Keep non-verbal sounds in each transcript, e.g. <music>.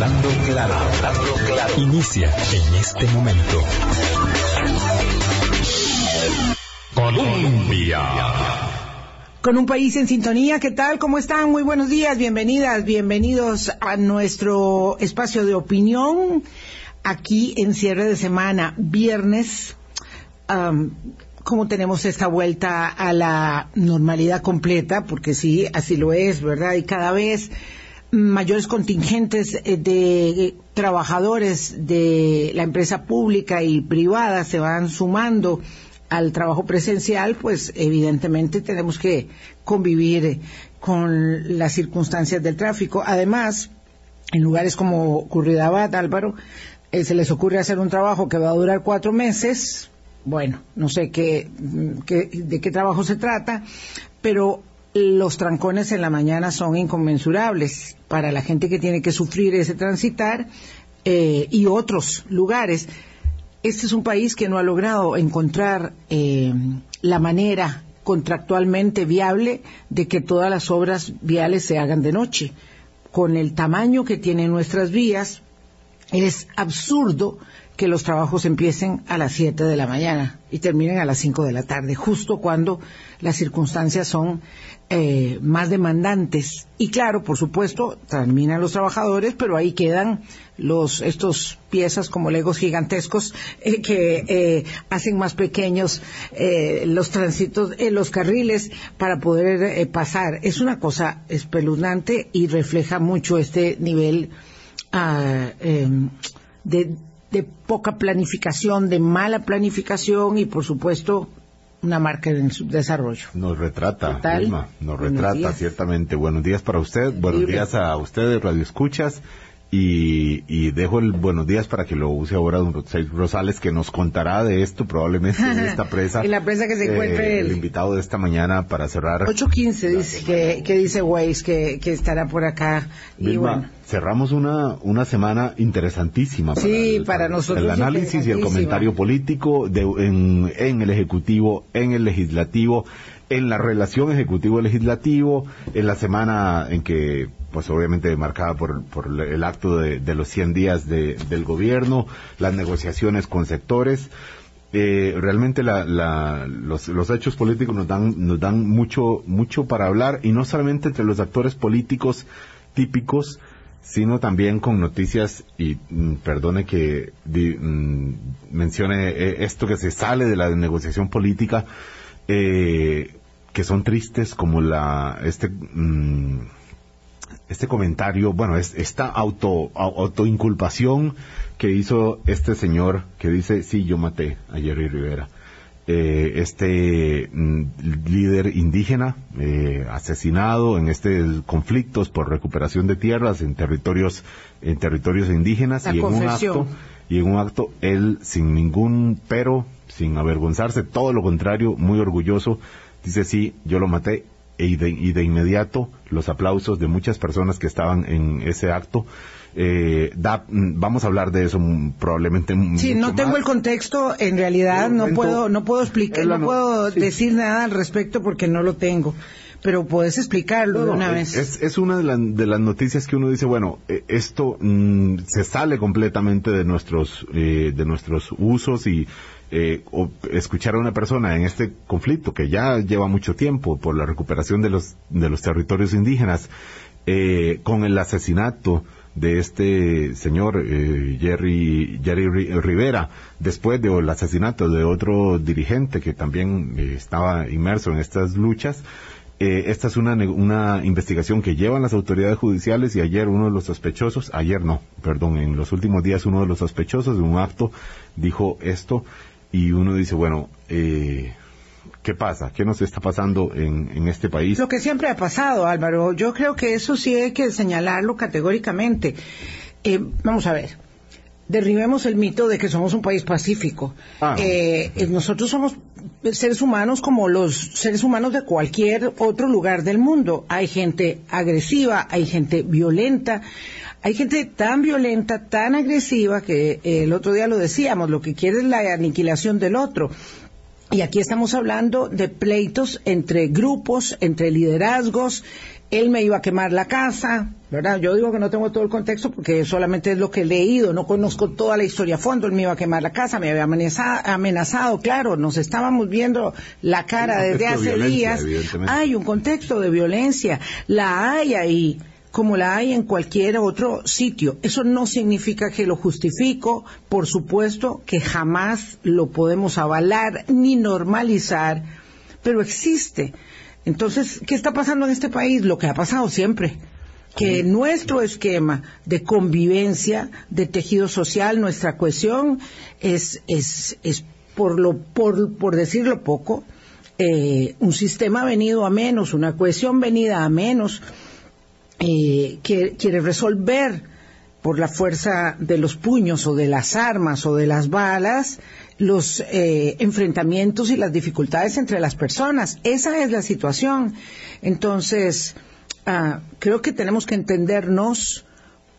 Hablando claro, hablando claro. Inicia en este momento. Colombia. Con un país en sintonía, ¿qué tal? ¿Cómo están? Muy buenos días, bienvenidas, bienvenidos a nuestro espacio de opinión aquí en cierre de semana, viernes. Um, como tenemos esta vuelta a la normalidad completa, porque sí, así lo es, ¿verdad? Y cada vez mayores contingentes eh, de trabajadores de la empresa pública y privada se van sumando al trabajo presencial, pues evidentemente tenemos que convivir con las circunstancias del tráfico. Además, en lugares como Curridabat, Álvaro, eh, se les ocurre hacer un trabajo que va a durar cuatro meses. Bueno, no sé qué, de qué trabajo se trata, pero los trancones en la mañana son inconmensurables para la gente que tiene que sufrir ese transitar eh, y otros lugares. Este es un país que no ha logrado encontrar eh, la manera contractualmente viable de que todas las obras viales se hagan de noche. Con el tamaño que tienen nuestras vías, es absurdo que los trabajos empiecen a las 7 de la mañana y terminen a las 5 de la tarde, justo cuando las circunstancias son eh, más demandantes. Y claro, por supuesto, terminan los trabajadores, pero ahí quedan los estos piezas como legos gigantescos eh, que eh, hacen más pequeños los tránsitos, los carriles para poder pasar. Es una cosa espeluznante y refleja mucho este nivel ah, em, de poca planificación, de mala planificación y, por supuesto, una marca en subdesarrollo. Nos retrata, Vilma, nos retrata ciertamente. Buenos días para usted, buenos días a ustedes, Radio Escuchas. Y, dejo el buenos días para que lo use ahora don Rosales, que nos contará de esto probablemente en esta <laughs> presa. en la presa que se encuentre eh, el, invitado de esta mañana para cerrar. 8.15 dice que, que, dice Weiss que, que, estará por acá. y bueno. Cerramos una, una semana interesantísima. Para sí, el, para nosotros. El análisis y el comentario político de, en, en el Ejecutivo, en el Legislativo en la relación ejecutivo-legislativo, en la semana en que, pues obviamente marcada por, por el acto de, los 100 días de, del gobierno, las negociaciones con sectores. Eh, realmente la, la, los, los, hechos políticos nos dan, nos dan mucho, mucho para hablar y no solamente entre los actores políticos típicos, sino también con noticias, y mm, perdone que mm, mencione eh, esto que se sale de la negociación política, eh, que son tristes como la este mm, este comentario, bueno, es esta auto autoinculpación que hizo este señor que dice, sí, yo maté a Jerry Rivera. Eh, este mm, líder indígena eh, asesinado en este conflictos por recuperación de tierras en territorios en territorios indígenas y en un acto y en un acto él sin ningún pero sin avergonzarse todo lo contrario muy orgulloso Dice, sí, yo lo maté y de, y de inmediato los aplausos de muchas personas que estaban en ese acto. Eh, da, mm, vamos a hablar de eso probablemente. Sí, no tengo el contexto, en realidad no puedo, no puedo explicar, no, puedo decir nada al respecto porque no lo tengo. Pero puedes explicarlo de una vez. Es, es una de, de, las noticias que uno dice, bueno, eh, esto mm, se sale completamente de nuestros, eh, de nuestros usos y eh, escuchar a una persona en este conflicto que ya lleva mucho tiempo por la recuperación de los, de los territorios indígenas, eh, con el asesinato de este señor eh, Jerry, Jerry Rivera, después del asesinato de otro dirigente que también eh, estaba inmerso en estas luchas, eh, esta es una, una investigación que llevan las autoridades judiciales y ayer uno de los sospechosos, ayer no, perdón, en los últimos días uno de los sospechosos de un acto dijo esto y uno dice, bueno, eh, ¿qué pasa? ¿Qué nos está pasando en, en, este país? Lo que siempre ha pasado, Álvaro. Yo creo que eso sí hay que señalarlo categóricamente. Eh, vamos a ver. Derribemos el mito de que somos un país pacífico. Ah. Eh, nosotros somos seres humanos como los seres humanos de cualquier otro lugar del mundo. Hay gente agresiva, hay gente violenta, hay gente tan violenta, tan agresiva, que eh, el otro día lo decíamos, lo que quiere es la aniquilación del otro. Y aquí estamos hablando de pleitos entre grupos, entre liderazgos, él me iba a quemar la casa, ¿verdad? Yo digo que no tengo todo el contexto porque solamente es lo que he leído, no conozco toda la historia a fondo, él me iba a quemar la casa, me había amenazado, amenazado claro, nos estábamos viendo la cara desde hace días. Hay un contexto de violencia, la hay ahí como la hay en cualquier otro sitio. Eso no significa que lo justifico, por supuesto que jamás lo podemos avalar ni normalizar, pero existe. Entonces, ¿qué está pasando en este país? Lo que ha pasado siempre que nuestro esquema de convivencia, de tejido social, nuestra cohesión, es, es, es por, lo, por, por decirlo poco, eh, un sistema venido a menos, una cohesión venida a menos, eh, que quiere resolver por la fuerza de los puños o de las armas o de las balas los eh, enfrentamientos y las dificultades entre las personas. Esa es la situación. Entonces, ah, creo que tenemos que entendernos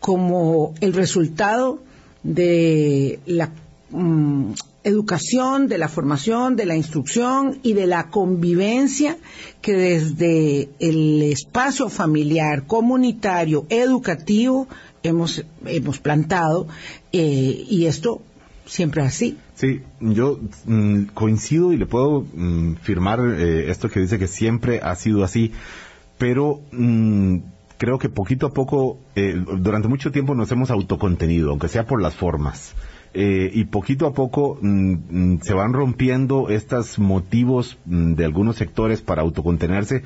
como el resultado de la mm, educación, de la formación, de la instrucción y de la convivencia que desde el espacio familiar, comunitario, educativo hemos, hemos plantado eh, y esto siempre así. Sí, yo mm, coincido y le puedo mm, firmar eh, esto que dice que siempre ha sido así, pero mm, creo que poquito a poco, eh, durante mucho tiempo nos hemos autocontenido, aunque sea por las formas. Eh, y poquito a poco se van rompiendo estos motivos de algunos sectores para autocontenerse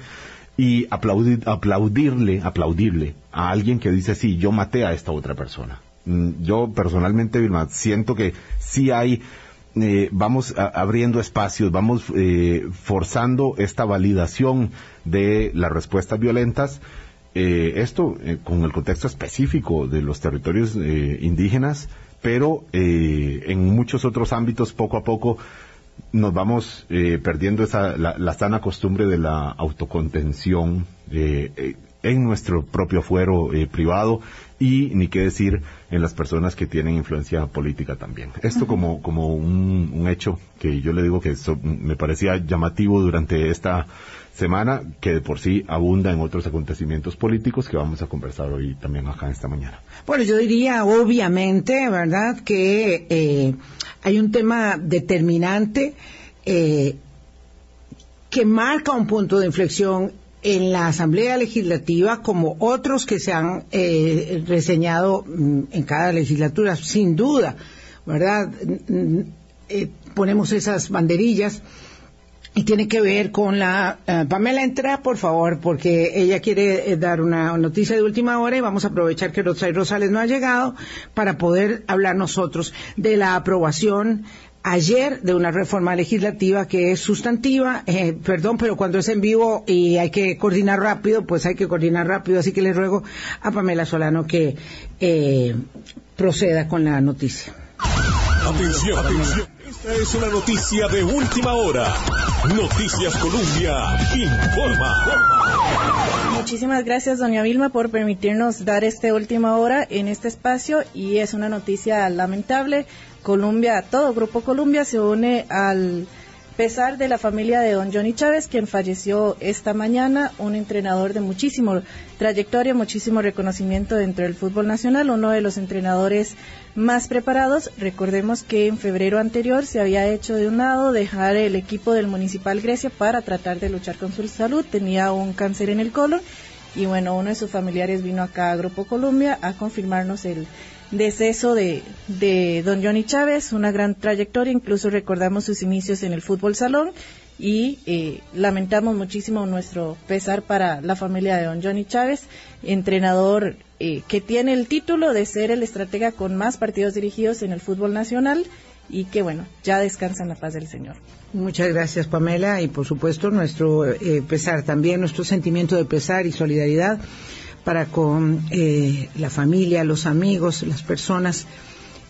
y aplaudir, aplaudirle, aplaudirle a alguien que dice, sí, yo maté a esta otra persona. Yo personalmente, Vilma, siento que sí hay eh, vamos abriendo espacios, vamos eh, forzando esta validación de las respuestas violentas. Eh, esto con el contexto específico de los territorios indígenas, pero en muchos otros ámbitos poco a poco nos vamos perdiendo esa, la, la, sana costumbre de la autocontención en nuestro propio fuero privado y ni qué decir en las personas que tienen influencia política también. Esto como, como un, hecho que yo le digo que me parecía llamativo durante esta semana, que de por sí abunda en otros acontecimientos políticos que vamos a conversar hoy también acá esta mañana. Bueno, yo diría obviamente, ¿verdad?, que eh, hay un tema determinante eh, que marca un punto de inflexión en la Asamblea Legislativa como otros que se han eh, reseñado mm, en cada legislatura, sin duda, ¿verdad? Eh, ponemos esas banderillas y tiene que ver con la... Eh, Pamela, entra, por favor, porque ella quiere dar una noticia de última hora y vamos a aprovechar que Rosales Rosales no ha llegado para poder hablar nosotros de la aprobación ayer de una reforma legislativa que es sustantiva, eh, perdón, pero cuando es en vivo y hay que coordinar rápido, pues hay que coordinar rápido, así que le ruego a Pamela Solano que eh, proceda con la noticia. Atención, atención. Esta es una noticia de última hora. Noticias Colombia informa. Muchísimas gracias, doña Vilma, por permitirnos dar este última hora en este espacio y es una noticia lamentable Colombia, todo Grupo Colombia se une al pesar de la familia de don Johnny Chávez, quien falleció esta mañana, un entrenador de muchísimo trayectoria, muchísimo reconocimiento dentro del fútbol nacional, uno de los entrenadores más preparados. Recordemos que en febrero anterior se había hecho de un lado dejar el equipo del Municipal Grecia para tratar de luchar con su salud, tenía un cáncer en el colon y bueno, uno de sus familiares vino acá a Grupo Colombia a confirmarnos el deceso de, de don Johnny Chávez, una gran trayectoria, incluso recordamos sus inicios en el fútbol salón y eh, lamentamos muchísimo nuestro pesar para la familia de don Johnny Chávez, entrenador eh, que tiene el título de ser el estratega con más partidos dirigidos en el fútbol nacional y que bueno, ya descansa en la paz del Señor. Muchas gracias Pamela y por supuesto nuestro eh, pesar también, nuestro sentimiento de pesar y solidaridad para con eh, la familia, los amigos, las personas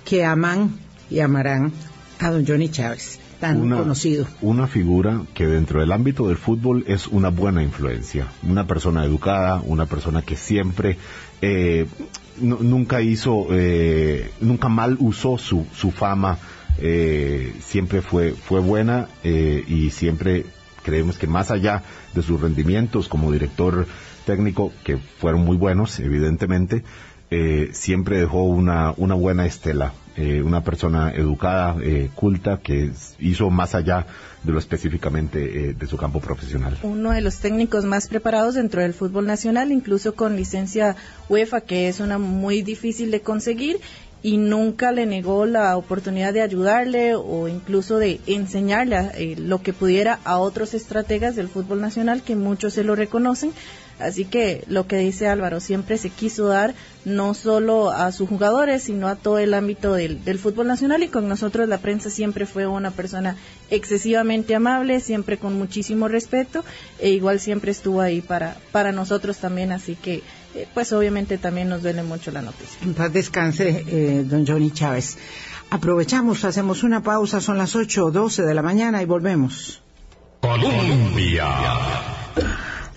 que aman y amarán a don Johnny Chávez, tan conocido. Una figura que dentro del ámbito del fútbol es una buena influencia, una persona educada, una persona que siempre eh, nunca hizo, eh, nunca mal usó su, su fama, siempre fue, fue buena y siempre creemos que más allá de sus rendimientos como director técnico, que fueron muy buenos, evidentemente, eh, siempre dejó una, una buena estela, eh, una persona educada, eh, culta, que hizo más allá de lo específicamente de su campo profesional. Uno de los técnicos más preparados dentro del fútbol nacional, incluso con licencia UEFA, que es una muy difícil de conseguir, y nunca le negó la oportunidad de ayudarle o incluso de enseñarle lo que pudiera a otros estrategas del fútbol nacional que muchos se lo reconocen Así que lo que dice Álvaro, siempre se quiso dar no solo a sus jugadores, sino a todo el ámbito del, fútbol nacional y con nosotros la prensa siempre fue una persona excesivamente amable, siempre con muchísimo respeto e igual siempre estuvo ahí para, para nosotros también, así que eh, pues obviamente también nos duele mucho la noticia. En paz descanse, eh, don Johnny Chávez. Aprovechamos, hacemos una pausa, son las 8 o 12 de la mañana y volvemos. Colombia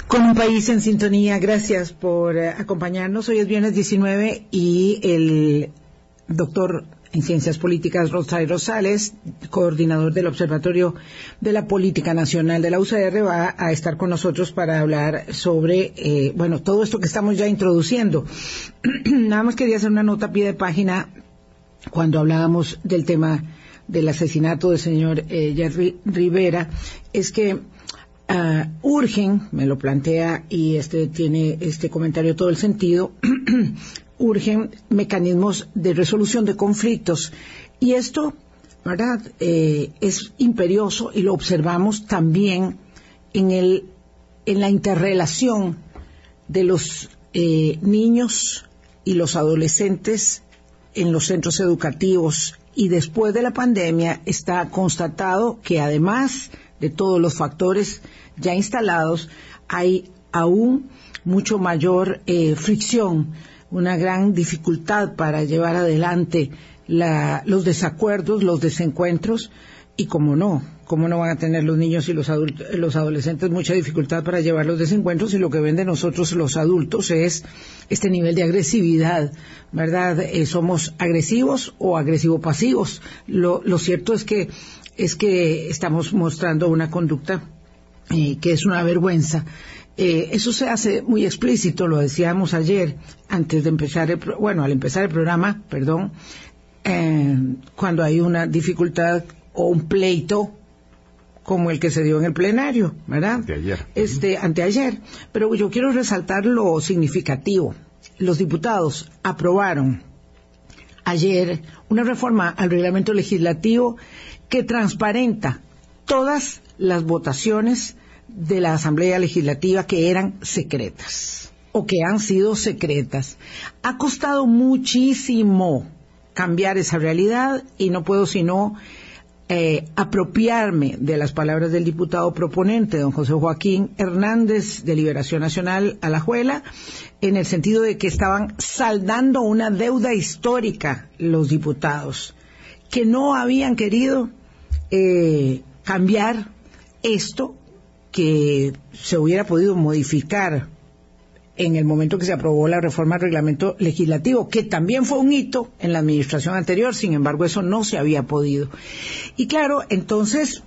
con un país en sintonía. Gracias por eh, acompañarnos. Hoy es viernes 19 y el doctor en Ciencias Políticas Rosay Rosales, coordinador del Observatorio de la Política Nacional de la UCR, va a estar con nosotros para hablar sobre, eh, bueno, todo esto que estamos ya introduciendo. <clears throat> Nada más quería hacer una nota a pie de página cuando hablábamos del tema del asesinato del señor eh, Jerry Rivera, es que uh, urgen, me lo plantea y este tiene este comentario todo el sentido, <clears throat> urgen mecanismos de resolución de conflictos y esto, ¿verdad? Eh, es imperioso y lo observamos también en el en la interrelación de los eh, niños y los adolescentes en los centros educativos y después de la pandemia está constatado que además de todos los factores ya instalados, hay aún mucho mayor eh, fricción, una gran dificultad para llevar adelante los desacuerdos, los desencuentros, y como no, cómo no van a tener los niños y los, los adolescentes mucha dificultad para llevar los desencuentros y lo que ven de nosotros los adultos es este nivel de agresividad, ¿verdad? Eh, somos agresivos o agresivo-pasivos. Lo, lo cierto es que es que estamos mostrando una conducta eh, que es una vergüenza. Eh, eso se hace muy explícito, lo decíamos ayer, antes de empezar, el bueno, al empezar el programa, perdón, eh, cuando hay una dificultad o un pleito como el que se dio en el plenario, ¿verdad? De ayer. Este, anteayer. Pero yo quiero resaltar lo significativo. Los diputados aprobaron ayer una reforma al reglamento legislativo que transparenta todas las votaciones de la Asamblea Legislativa que eran secretas o que han sido secretas. Ha costado muchísimo cambiar esa realidad y no puedo sino eh, apropiarme de las palabras del diputado proponente, don José Joaquín Hernández de Liberación Nacional Alajuela, en el sentido de que estaban saldando una deuda histórica los diputados, que no habían querido eh, cambiar esto que se hubiera podido modificar en el momento que se aprobó la reforma del reglamento legislativo, que también fue un hito en la administración anterior, sin embargo eso no se había podido. Y claro, entonces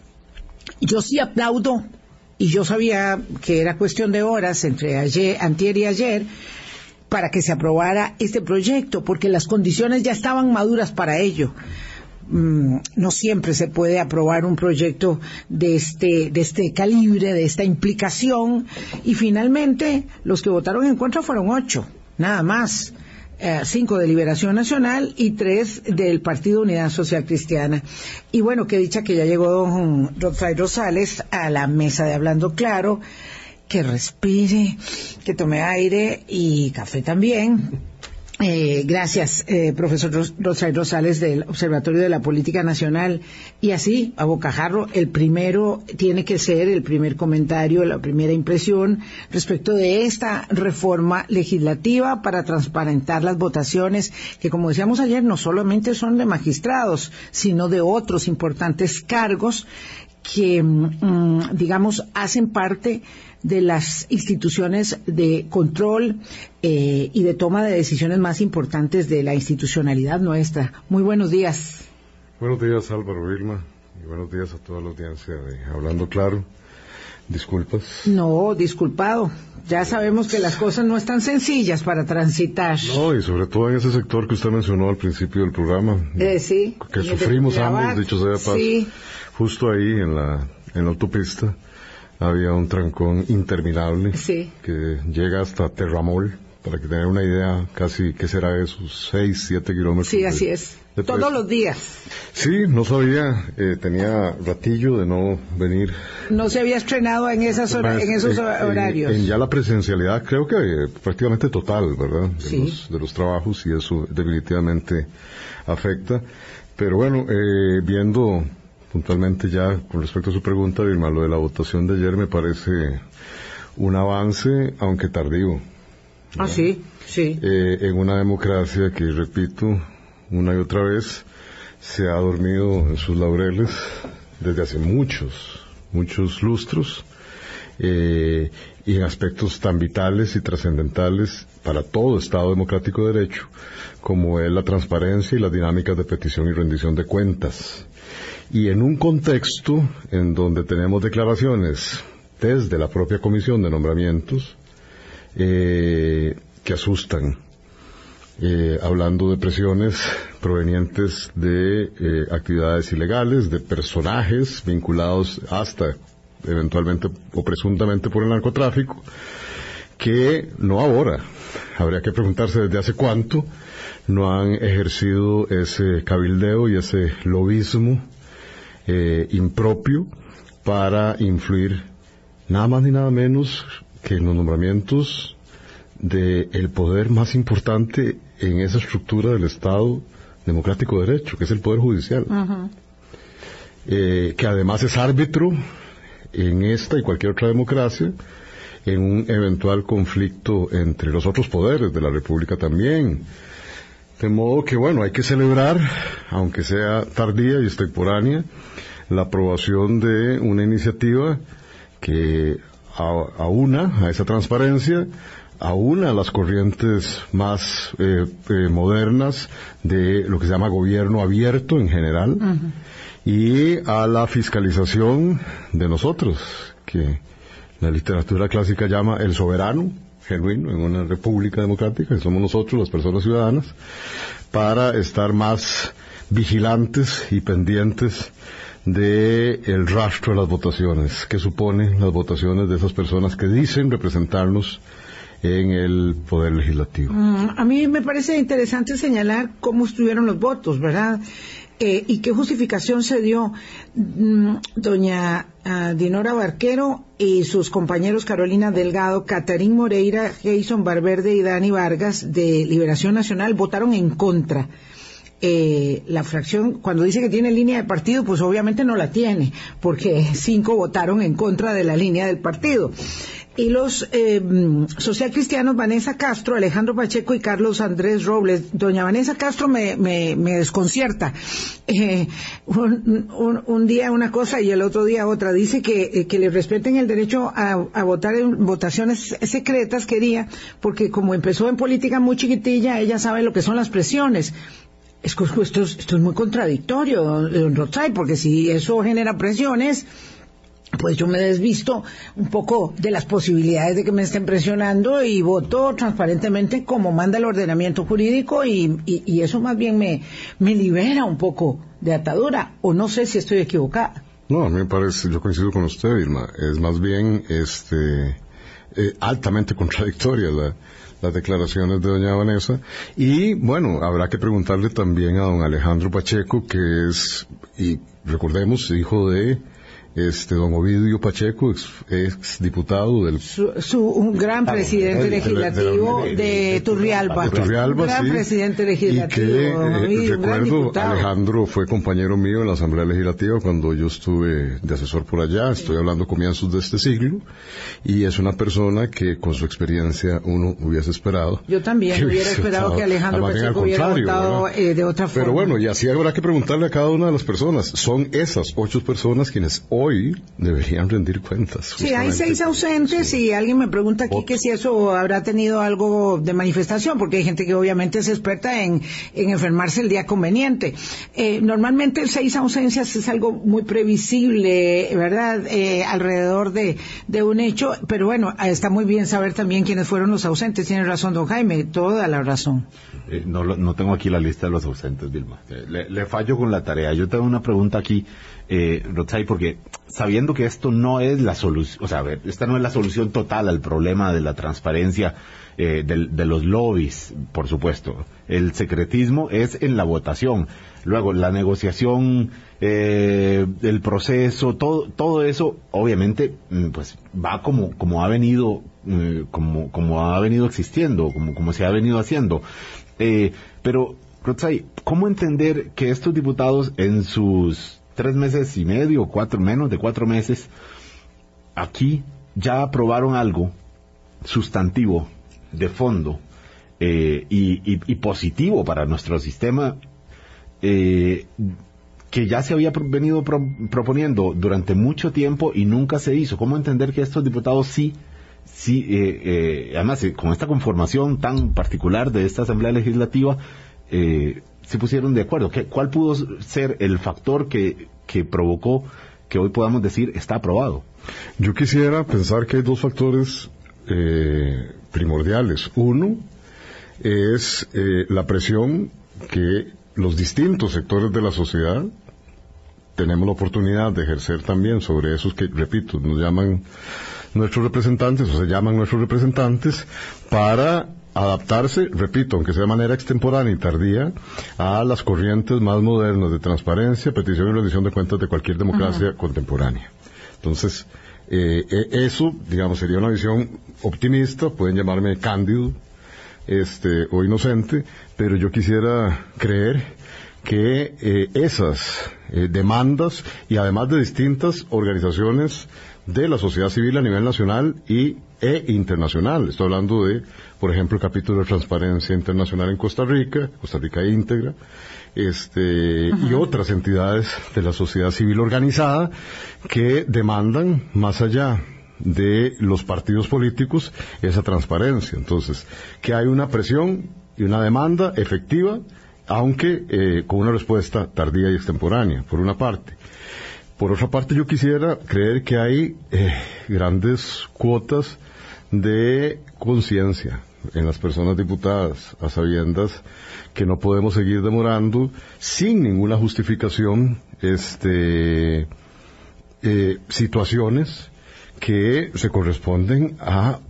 yo sí aplaudo, y yo sabía que era cuestión de horas entre ayer, antier y ayer, para que se aprobara este proyecto, porque las condiciones ya estaban maduras para ello. Mm, no siempre se puede aprobar un proyecto de este, de este calibre, de esta implicación, y finalmente los que votaron en contra fueron ocho, nada más. Eh, cinco de Liberación Nacional y tres del Partido Unidad Social Cristiana. Y bueno, que dicha que ya llegó don Rodfay Rosales a la mesa de Hablando Claro, que respire, que tome aire y café también eh, gracias, eh, profesor Rosario Rosales del Observatorio de la Política Nacional. Y así, a bocajarro, el primero tiene que ser el primer comentario, la primera impresión respecto de esta reforma legislativa para transparentar las votaciones, que como decíamos ayer, no solamente son de magistrados, sino de otros importantes cargos que, mm, digamos, hacen parte de las instituciones de control eh, y de toma de decisiones más importantes de la institucionalidad nuestra. Muy buenos días. Buenos días Álvaro Vilma y buenos días a toda la audiencia de Hablando Claro. Disculpas. No, disculpado. Ya sabemos que las cosas no están sencillas para transitar. No, y sobre todo en ese sector que usted mencionó al principio del programa. Eh, sí. Que sufrimos ambos, dicho sea de paso. Sí. Justo ahí en la, en la autopista había un trancón interminable sí. que llega hasta Terramol para que tengan una idea, casi, ¿qué será eso? 6, 7 kilómetros. Sí, así es. Todos los días. Sí, no sabía, eh, tenía ratillo de no venir. No se había estrenado en, esas en esos horarios. En, ya la presencialidad creo que prácticamente total, ¿verdad? De, sí. los, de los trabajos y eso definitivamente afecta. Pero bueno, eh, viendo puntualmente ya con respecto a su pregunta, Vilma, lo de la votación de ayer me parece un avance, aunque tardío. Ah, sí, sí. Eh, en una democracia que, repito, una y otra vez, se ha dormido en sus laureles desde hace muchos, muchos lustros, eh, y en aspectos tan vitales y trascendentales para todo Estado democrático de derecho, como es la transparencia y las dinámicas de petición y rendición de cuentas. Y en un contexto en donde tenemos declaraciones desde la propia Comisión de Nombramientos, eh, que asustan, eh, hablando de presiones provenientes de eh, actividades ilegales, de personajes vinculados hasta eventualmente o presuntamente por el narcotráfico, que no ahora, habría que preguntarse desde hace cuánto, no han ejercido ese cabildeo y ese lobismo impropio para influir nada más ni nada menos que en los nombramientos del poder más importante en esa estructura del Estado democrático de derecho, que es el Poder Judicial, eh, que además es árbitro en esta y cualquier otra democracia, en un eventual conflicto entre los otros poderes de la República también. De modo que, bueno, hay que celebrar, aunque sea tardía y extemporánea, la aprobación de una iniciativa que a, una, a esa transparencia, a una de las corrientes más eh, eh, modernas de lo que se llama gobierno abierto en general y a la fiscalización de nosotros, que la literatura clásica llama el soberano genuino en una república democrática, que somos nosotros, las personas ciudadanas, para estar más vigilantes y pendientes de rastro de las votaciones, que suponen las votaciones de esas personas que dicen representarnos en el Poder Legislativo. Mm, a mí me parece interesante señalar cómo estuvieron los votos, ¿verdad? Eh, y qué justificación se dio mm, doña ah, Dinora Barquero y sus compañeros Carolina Delgado, Catarín Moreira, Jason Barberde y Dani Vargas de Liberación Nacional votaron en contra eh, la fracción, cuando dice que tiene línea de partido, pues obviamente no la tiene, porque <laughs> cinco votaron en contra de la línea del partido. Y los eh, socialcristianos Vanessa Castro, Alejandro Pacheco y Carlos Andrés Robles. Doña Vanessa Castro me, me, desconcierta. <laughs> Eh, un, día una cosa y el otro día otra. Dice que, eh, le respeten el derecho a, votar en votaciones secretas, quería, porque como empezó en política muy chiquitilla, ella sabe lo que son las presiones. Esto, esto, esto es muy contradictorio, don Rotzai, porque si eso genera presiones, pues yo me desvisto un poco de las posibilidades de que me estén presionando y voto transparentemente como manda el ordenamiento jurídico y, y, eso más bien me, me libera un poco de atadura, o no sé si estoy equivocada. No, a mí me parece, yo coincido con usted, Irma, es más bien este eh, altamente <laughs> contradictoria la, las declaraciones de doña Vanessa. Y bueno, habrá que preguntarle también a don Alejandro Pacheco, que es, y recordemos, hijo de este don Ovidio Pacheco, ex, diputado del... Su, un gran presidente legislativo de, Turrialba. De Turrialba, un gran presidente legislativo. Y que, eh, recuerdo, Alejandro fue compañero mío en la Asamblea Legislativa cuando yo estuve de asesor por allá, estoy hablando comienzos de este siglo, y es una persona que con su experiencia uno hubiese esperado. Yo también hubiera esperado que Alejandro Pacheco hubiera votado eh, de otra forma. Pero bueno, y así habrá que preguntarle a cada una de las personas. Son esas ocho personas quienes hoy deberían rendir cuentas. Sí, hay seis ausentes y alguien me pregunta aquí que si eso habrá tenido algo de manifestación, porque hay gente que obviamente es experta en, enfermarse el día conveniente. Eh, normalmente el seis ausencias es algo muy previsible, ¿verdad? Eh, alrededor de, un hecho, pero bueno, está muy bien saber también quiénes fueron los ausentes. Tiene razón, don Jaime, toda la razón. Eh, no, no tengo aquí la lista de los ausentes, Vilma. Le, le fallo con la tarea. Yo tengo una pregunta aquí eh, porque sabiendo que esto no es la solución, o sea, esta no es la solución total al problema de la transparencia eh, de, los lobbies, por supuesto. El secretismo es en la votación. Luego, la negociación, eh, el proceso, todo, todo eso, obviamente, mm, pues va como, como ha venido, eh, como, como ha venido existiendo, como, como se ha venido haciendo. Eh, pero, Rotzai, ¿cómo entender que estos diputados en sus tres meses y medio, cuatro, menos de cuatro meses, aquí ya aprobaron algo sustantivo, de fondo, eh, y, positivo para nuestro sistema, eh, que ya se había venido proponiendo durante mucho tiempo y nunca se hizo. ¿Cómo entender que estos diputados sí, sí, eh, además con esta conformación tan particular de esta Asamblea Legislativa, se pusieron de acuerdo. ¿Qué, ¿Cuál pudo ser el factor que, que provocó que hoy podamos decir está aprobado? Yo quisiera pensar que hay dos factores eh, primordiales. Uno es eh, la presión que los distintos sectores de la sociedad tenemos la oportunidad de ejercer también sobre esos que, repito, nos llaman nuestros representantes o se llaman nuestros representantes para adaptarse, repito, aunque sea de manera extemporánea y tardía, a las corrientes más modernas de transparencia, petición y rendición de cuentas de cualquier democracia contemporánea. Entonces, eh, e, eso, digamos, sería una visión optimista, pueden llamarme cándido, este, o inocente, pero yo quisiera creer que eh, esas eh, demandas y además de distintas organizaciones de la sociedad civil a nivel nacional y e internacional. Estoy hablando de, por ejemplo, el capítulo de transparencia internacional en Costa Rica, Costa Rica íntegra, este, y otras entidades de la sociedad civil organizada que demandan, más allá de los partidos políticos, esa transparencia. Entonces, que hay una presión y una demanda efectiva, aunque eh, con una respuesta tardía y extemporánea, por una parte. Por otra parte, yo quisiera creer que hay eh, grandes cuotas de conciencia en las personas diputadas, a sabiendas que no podemos seguir demorando sin ninguna justificación este, eh, situaciones que se corresponden a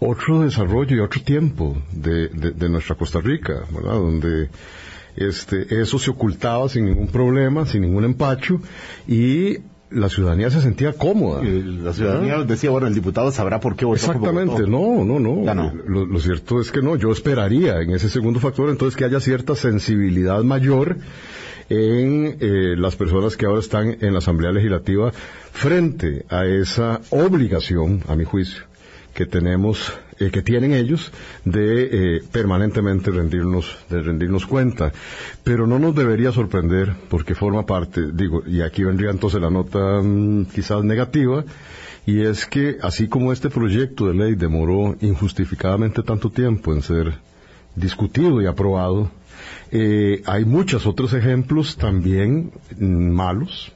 otro desarrollo y otro tiempo de, de, nuestra Costa Rica, ¿verdad? Donde este, eso se ocultaba sin ningún problema, sin ningún empacho, y la ciudadanía se sentía cómoda. la ciudadanía decía, bueno, el diputado sabrá por qué votó. Exactamente, no, no, no. Lo, cierto es que no, yo esperaría en ese segundo factor entonces que haya cierta sensibilidad mayor en eh, las personas que ahora están en la Asamblea Legislativa frente a esa obligación, a mi juicio, que tenemos, eh, que tienen ellos de eh, permanentemente rendirnos, de rendirnos cuenta. Pero no nos debería sorprender porque forma parte, digo, y aquí vendría entonces la nota mm, quizás negativa, y es que así como este proyecto de ley demoró injustificadamente tanto tiempo en ser discutido y aprobado, eh, hay muchos otros ejemplos también mm, malos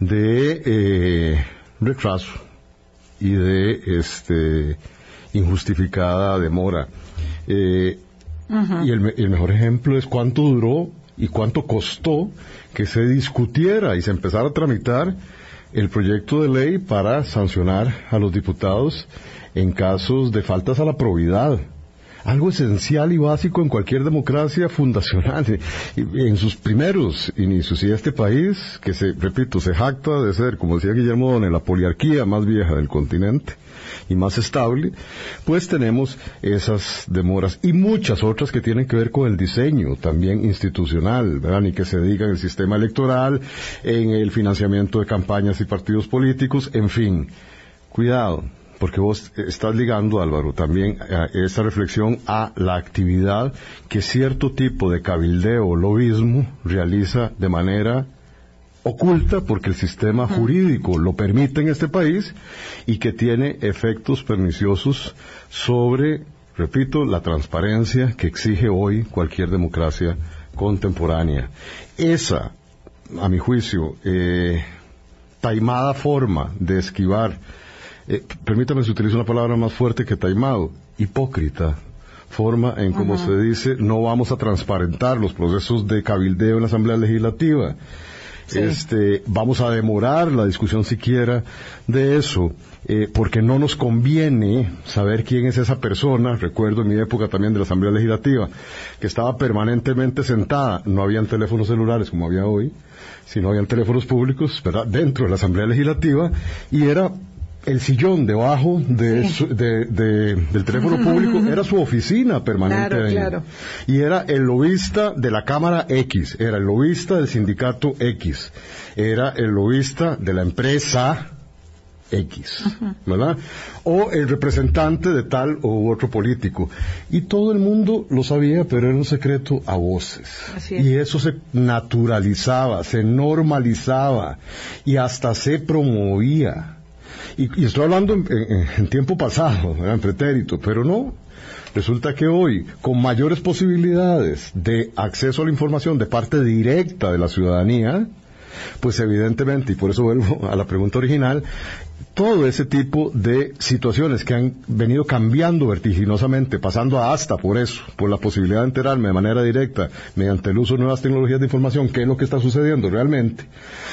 de retraso y de este injustificada demora. Eh, y el, el, mejor ejemplo es cuánto duró y cuánto costó que se discutiera y se empezara a tramitar el proyecto de ley para sancionar a los diputados en casos de faltas a la probidad algo esencial y básico en cualquier democracia fundacional. <laughs> En sus primeros inicios, y este país, que se, repito, se jacta de ser, como decía Guillermo Donne, la poliarquía más vieja del continente y más estable, pues tenemos esas demoras y muchas otras que tienen que ver con el diseño también institucional, ¿verdad? Ni que se diga en el sistema electoral, en el financiamiento de campañas y partidos políticos, en fin. Cuidado, porque vos estás ligando, Álvaro, también a esa reflexión a la actividad que cierto tipo de cabildeo lobismo realiza de manera oculta porque el sistema jurídico lo permite en este país y que tiene efectos perniciosos sobre, repito, la transparencia que exige hoy cualquier democracia contemporánea. Esa, a mi juicio, eh, taimada forma de esquivar, eh, permítame si utilizo una palabra más fuerte que taimado, hipócrita forma en como se dice, no vamos a transparentar los procesos de cabildeo en la Asamblea Legislativa. Este, vamos a demorar la discusión siquiera de eso, eh, porque no nos conviene saber quién es esa persona. Recuerdo en mi época también de la Asamblea Legislativa, que estaba permanentemente sentada, no habían teléfonos celulares como había hoy, sino habían teléfonos públicos, ¿verdad?, dentro de la Asamblea Legislativa, y era el sillón debajo de, del teléfono público <laughs> era su oficina permanente. Claro, Y era el lobista de la Cámara X, era el lobista del sindicato X, era el lobista de la empresa X, ¿verdad? O el representante de tal u otro político. Y todo el mundo lo sabía, pero era un secreto a voces. Y eso se naturalizaba, se normalizaba y hasta se promovía. Y, estoy hablando en, tiempo pasado, en pretérito, pero no. Resulta que hoy, con mayores posibilidades de acceso a la información de parte directa de la ciudadanía, pues evidentemente, y por eso vuelvo <laughs> a la pregunta original, todo ese tipo de situaciones que han venido cambiando vertiginosamente, pasando hasta por eso, por la posibilidad de enterarme de manera directa, mediante el uso de nuevas tecnologías de información, qué es lo que está sucediendo realmente,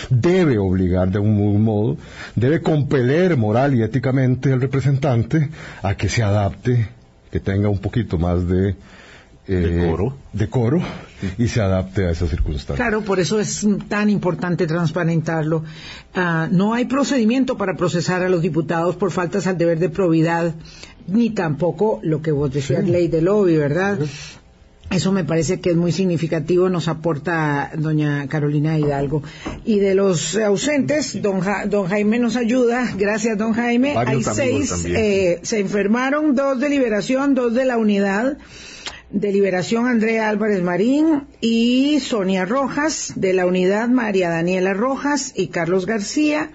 debe obligar de un modo, debe compeler moral y éticamente al representante a que se adapte, que tenga un poquito más de eh, decoro. y se adapte a esas circunstancias. Claro, por eso es tan importante transparentarlo. Ah, no hay procedimiento para procesar a los diputados por faltas al deber de probidad, ni tampoco lo que vos decías, ley de lobby, ¿verdad? Eso me parece que es muy significativo, nos aporta doña Carolina Hidalgo. Y de los ausentes, don, don Jaime nos ayuda. Gracias, don Jaime. Hay seis, eh, se enfermaron, dos de liberación, dos de la unidad de Liberación Andrea Álvarez Marín y Sonia Rojas, de la unidad María Daniela Rojas y Carlos García,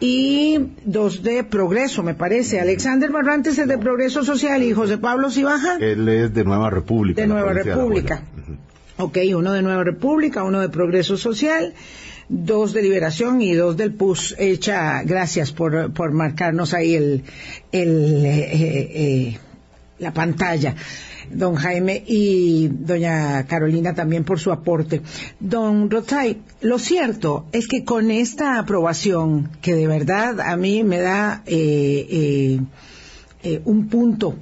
y dos de Progreso, me parece. Alexander Barrantes es de Progreso Social y José Pablo Cibaja. Él es de Nueva República. De Nueva República. ok, uno de Nueva República, uno de Progreso Social dos de Liberación y dos del PUS. Hecha, gracias por, por marcarnos ahí el, el eh, eh, eh la pantalla don Jaime y doña Carolina también por su aporte. Don Rotzai, lo cierto es que con esta aprobación, que de verdad a mí me da eh, eh, eh, un punto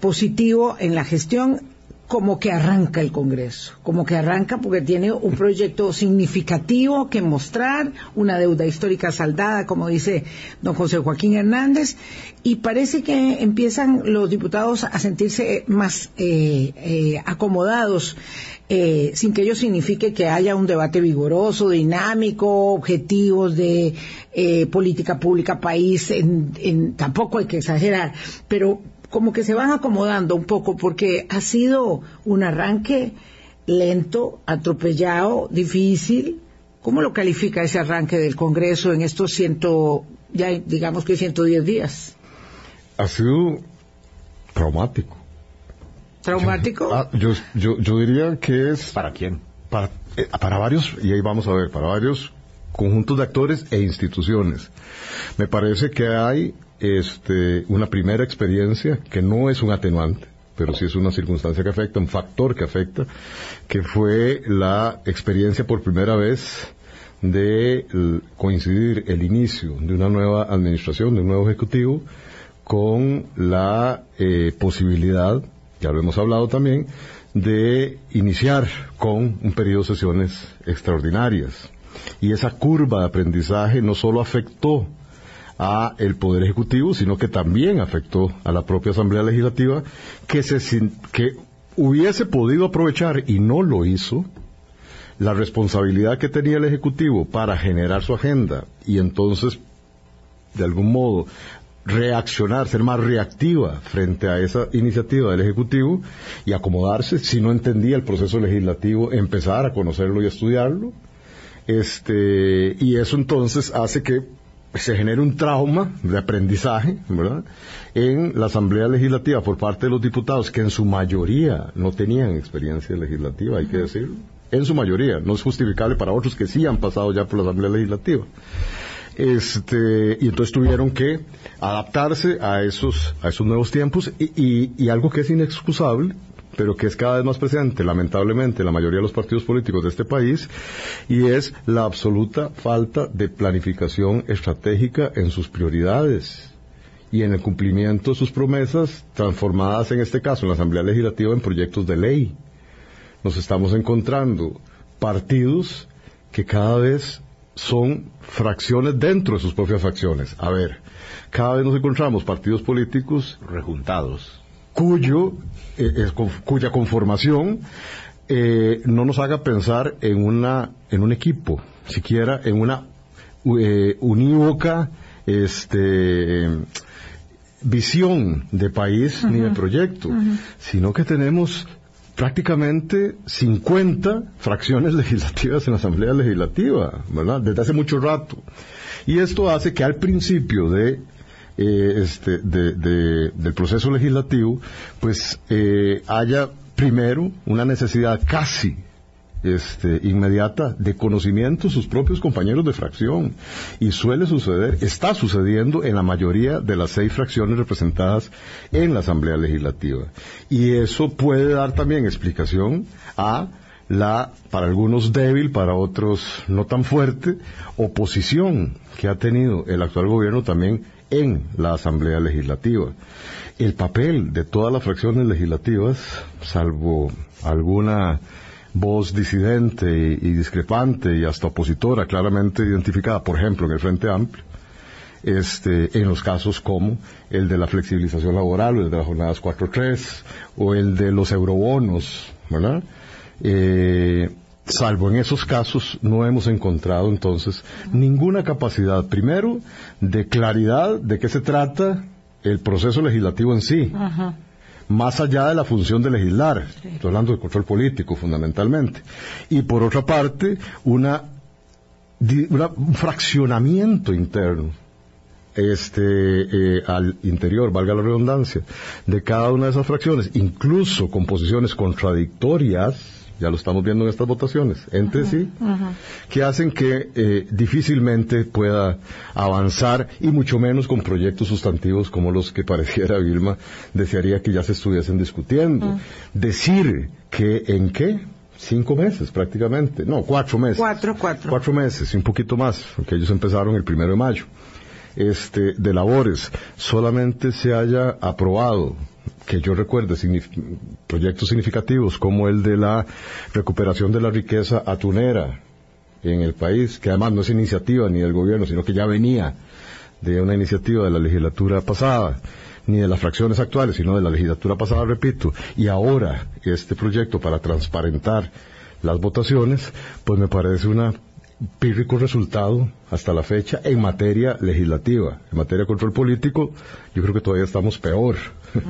positivo en la gestión, como que arranca el Congreso, como que arranca porque tiene un proyecto significativo que mostrar, una deuda histórica saldada, como dice don José Joaquín Hernández, y parece que empiezan los diputados a sentirse más eh, eh, acomodados, eh, sin que ello signifique que haya un debate vigoroso, dinámico, objetivos de política pública país, en, tampoco hay que exagerar, pero como que se van acomodando un poco porque ha sido un arranque lento, atropellado, difícil. ¿Cómo lo califica ese arranque del Congreso en estos ciento, ya digamos que 110 días? Ha sido traumático. ¿Traumático? Ah, yo, yo, yo, diría que es... ¿Para quién? Para, eh, para varios, y ahí vamos a ver, para varios conjuntos de actores e instituciones. Me parece que hay este, una primera experiencia que no es un atenuante, pero sí es una circunstancia que afecta, un factor que afecta, que fue la experiencia por primera vez de coincidir el inicio de una nueva administración, de un nuevo ejecutivo, con la eh, posibilidad, ya lo hemos hablado también, de iniciar con un periodo de sesiones extraordinarias. Y esa curva de aprendizaje no solo afectó a el Poder Ejecutivo, sino que también afectó a la propia Asamblea Legislativa, que, se, que hubiese podido aprovechar y no lo hizo, la responsabilidad que tenía el Ejecutivo para generar su agenda y entonces, de algún modo, reaccionar, ser más reactiva frente a esa iniciativa del Ejecutivo y acomodarse, si no entendía el proceso legislativo, empezar a conocerlo y estudiarlo, Este, y eso entonces hace que se genere un trauma de aprendizaje, ¿verdad? En la Asamblea Legislativa por parte de los diputados que en su mayoría no tenían experiencia legislativa, hay que decirlo. En su mayoría, no es justificable para otros que sí han pasado ya por la Asamblea Legislativa. Este, y entonces tuvieron que adaptarse a esos, a esos nuevos tiempos y, y algo que es inexcusable pero que es cada vez más presente, lamentablemente, en la mayoría de los partidos políticos de este país, y es la absoluta falta de planificación estratégica en sus prioridades y en el cumplimiento de sus promesas, transformadas en este caso en la Asamblea Legislativa en proyectos de ley. Nos estamos encontrando partidos que cada vez son fracciones dentro de sus propias fracciones. A ver, cada vez nos encontramos partidos políticos rejuntados cuyo, eh, cuya conformación eh, no nos haga pensar en, una, en un equipo, siquiera en una eh, unívoca este, visión de país ni de proyecto, sino que tenemos prácticamente 50 fracciones <laughs> legislativas en la Asamblea Legislativa, ¿verdad? Desde hace mucho rato. Y esto hace que al principio de eh, este, del proceso legislativo, pues eh, haya primero una necesidad casi este, inmediata de conocimiento de sus propios compañeros de fracción. Y suele suceder, está sucediendo en la mayoría de las seis fracciones representadas en la Asamblea Legislativa. Y eso puede dar también explicación a la, para algunos débil, para otros no tan fuerte, oposición que ha tenido el actual gobierno también en la Asamblea Legislativa. El papel de todas las fracciones legislativas, salvo alguna voz disidente y, discrepante y hasta opositora claramente identificada, por ejemplo, en el Frente Amplio, este, en los casos como el de la flexibilización laboral, o el de las jornadas 4-3, o el de los eurobonos, ¿verdad? Eh, salvo en esos casos, no hemos encontrado entonces ninguna capacidad, primero, de claridad de qué se trata el proceso legislativo en sí. Más allá de la función de legislar, estoy hablando de control político fundamentalmente. Y por otra parte, una, un fraccionamiento interno este eh, al interior, valga la redundancia, de cada una de esas fracciones, incluso con posiciones contradictorias ya lo estamos viendo en estas votaciones, entre sí, que hacen que eh, difícilmente pueda avanzar y mucho menos con proyectos sustantivos como los que pareciera Vilma desearía que ya se estuviesen discutiendo. Decir que en qué cinco meses prácticamente, no, cuatro meses. Cuatro, cuatro. Cuatro meses y un poquito más, porque ellos empezaron el primero de mayo. Este, de labores, solamente se haya aprobado que yo recuerde proyectos significativos como el de la recuperación de la riqueza atunera en el país, que además no es iniciativa ni del gobierno, sino que ya venía de una iniciativa de la legislatura pasada, ni de las fracciones actuales, sino de la legislatura pasada, repito, y ahora este proyecto para transparentar las votaciones, pues me parece una pírrico resultado hasta la fecha en materia legislativa. En materia de control político, yo creo que todavía estamos peor eh,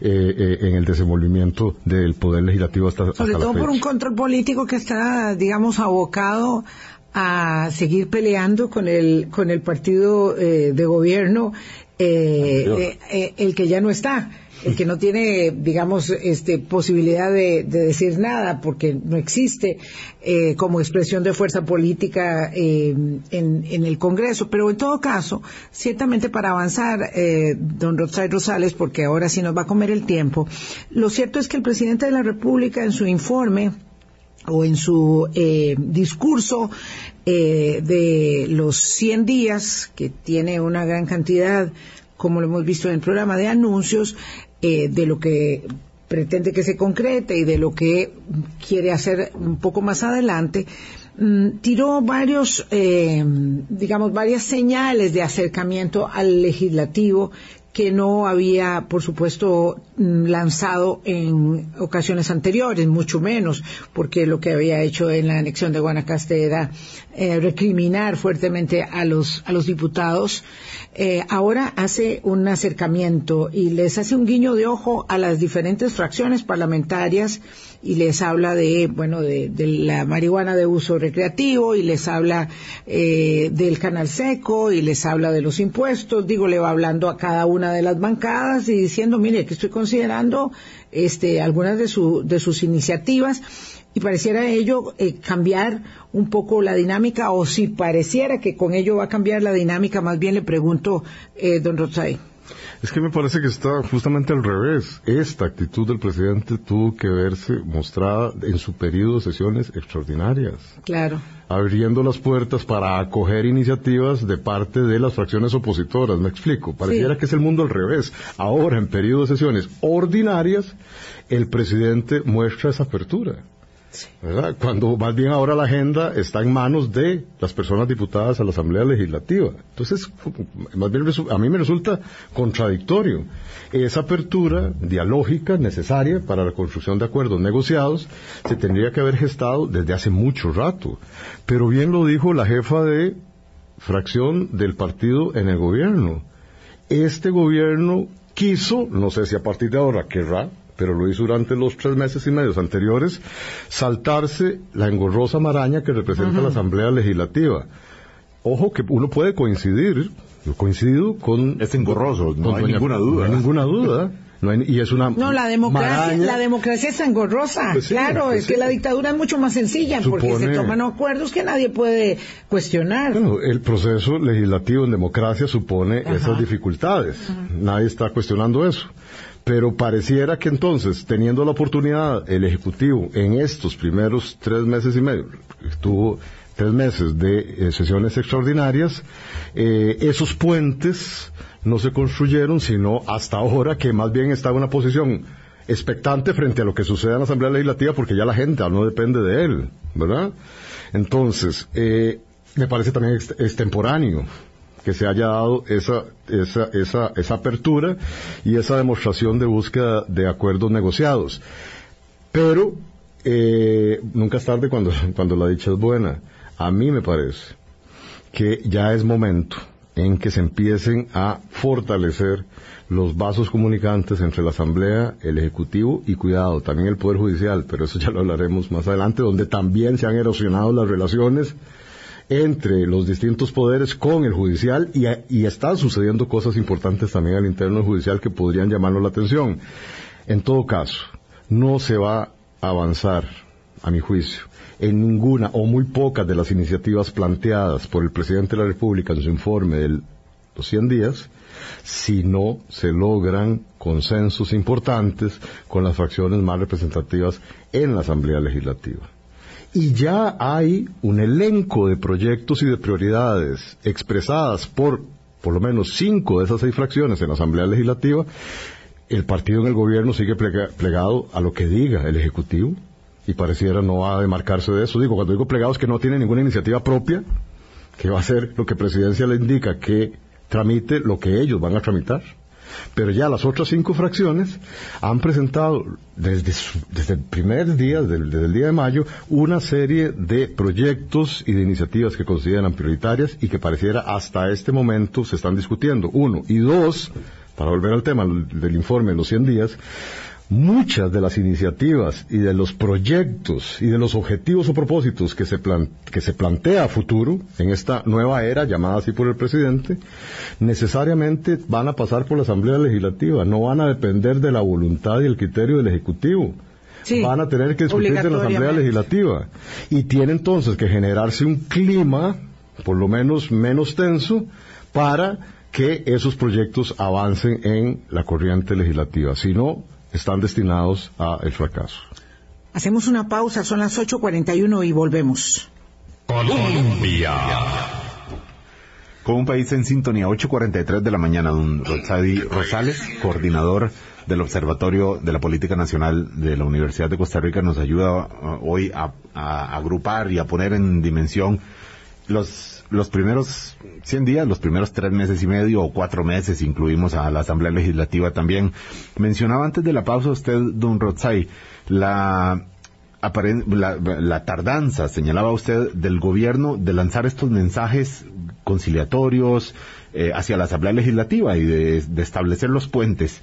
eh, en el desenvolvimiento del poder legislativo hasta, Sobre todo por un control político que está, digamos, abocado a seguir peleando con el con el partido eh, de gobierno el que ya no está el que no tiene, digamos, este, posibilidad de, decir nada porque no existe eh, como expresión de fuerza política eh, en, el Congreso. Pero en todo caso, ciertamente para avanzar, eh, don Roxay Rosales, porque ahora sí nos va a comer el tiempo, lo cierto es que el presidente de la República en su informe o en su discurso de los 100 días, que tiene una gran cantidad como lo hemos visto en el programa de anuncios, eh, de lo que pretende que se concrete y de lo que quiere hacer un poco más adelante, mm, tiró varios, eh, digamos, varias señales de acercamiento al legislativo que no había, por supuesto, lanzado en ocasiones anteriores, mucho menos, porque lo que había hecho en la anexión de Guanacaste era eh, recriminar fuertemente a los, a los diputados. Eh, ahora hace un acercamiento y les hace un guiño de ojo a las diferentes fracciones parlamentarias y les habla de, bueno, de, la marihuana de uso recreativo y les habla eh, del canal seco y les habla de los impuestos, digo, le va hablando a cada una de las bancadas y diciendo, mire, que estoy considerando este, algunas de, su, de sus iniciativas y pareciera ello eh, cambiar un poco la dinámica o si pareciera que con ello va a cambiar la dinámica, más bien le pregunto, eh, don Rosay. Es que me parece que está justamente al revés. Esta actitud del presidente tuvo que verse mostrada en su periodo de sesiones extraordinarias. Claro. Abriendo las puertas para acoger iniciativas de parte de las fracciones opositoras. Me explico. Pareciera que es el mundo al revés. Ahora, en periodo de sesiones ordinarias, el presidente muestra esa apertura. Cuando más bien ahora la agenda está en manos de las personas diputadas a la Asamblea Legislativa. Entonces, más bien a mí me resulta contradictorio. Esa apertura dialógica necesaria para la construcción de acuerdos negociados se tendría que haber gestado desde hace mucho rato. Pero bien lo dijo la jefa de fracción del partido en el gobierno. Este gobierno quiso, no sé si a partir de ahora querrá, pero lo hizo durante los tres meses y medio anteriores, saltarse la engorrosa maraña que representa la Asamblea Legislativa. Ojo que uno puede coincidir, yo coincido con... Es engorroso, no hay ninguna duda. No hay ninguna duda. y es una no la democracia la democracia es engorrosa pues claro pues es que la dictadura es mucho más sencilla porque se toman acuerdos que nadie puede cuestionar. Bueno, el proceso legislativo en democracia supone esas dificultades. Nadie está cuestionando eso pero pareciera que entonces, teniendo la oportunidad el Ejecutivo en estos primeros tres meses y medio, tuvo tres meses de eh, sesiones extraordinarias, eh, esos puentes no se construyeron, sino hasta ahora que más bien está en una posición expectante frente a lo que sucede en la Asamblea Legislativa porque ya la gente no depende de él, ¿verdad? Entonces, eh, me parece también extemporáneo que se haya dado esa, esa, esa, esa apertura y esa demostración de búsqueda de acuerdos negociados. Pero eh, nunca es tarde cuando, <laughs> cuando la dicha es buena. A mí me parece que ya es momento en que se empiecen a fortalecer los vasos comunicantes entre la Asamblea, el Ejecutivo y cuidado, también el Poder Judicial, pero eso ya lo hablaremos más adelante, donde también se han erosionado las relaciones entre los distintos poderes con el judicial y, están sucediendo cosas importantes también al interno del judicial que podrían llamarnos la atención. En todo caso, no se va a avanzar, a mi juicio, en ninguna o muy pocas de las iniciativas planteadas por el presidente de la República en su informe de los 100 días, si no se logran consensos importantes con las fracciones más representativas en la Asamblea Legislativa y ya hay un elenco de proyectos y de prioridades expresadas por por lo menos cinco de esas seis fracciones en la Asamblea Legislativa, el partido en el gobierno sigue plegado a lo que diga el Ejecutivo y pareciera no va a demarcarse de eso. Digo, cuando digo plegado es que no tiene ninguna iniciativa propia, que va a ser lo que Presidencia le indica que tramite lo que ellos van a tramitar. Pero ya las otras cinco fracciones han presentado desde, desde el primer día, desde, el día de mayo, una serie de proyectos y de iniciativas que consideran prioritarias y que pareciera hasta este momento se están discutiendo. Uno. Y dos, para volver al tema del informe de los 100 días, muchas de las iniciativas y de los proyectos y de los objetivos o propósitos que se, que se plantea a futuro en esta nueva era llamada así por el presidente, necesariamente van a pasar por la Asamblea Legislativa, no van a depender de la voluntad y el criterio del Ejecutivo. van a tener que discutirse en la Asamblea Legislativa. Y tiene entonces que generarse un clima, por lo menos menos tenso, para que esos proyectos avancen en la corriente legislativa. Si no, están destinados a el fracaso. Hacemos una pausa, son las 8.41 y volvemos. Colombia. Con un país en sintonía, 8.43 de la mañana, don Rosadi Rosales, coordinador del Observatorio de la Política Nacional de la Universidad de Costa Rica, nos ayuda uh, hoy a, agrupar y a poner en dimensión los, los primeros 100 días, los primeros tres meses y medio o cuatro meses, incluimos a la Asamblea Legislativa también. Mencionaba antes de la pausa usted, don Rotzai, la, la, la, tardanza, señalaba usted, del gobierno de lanzar estos mensajes conciliatorios eh, hacia la Asamblea Legislativa y de, establecer los puentes.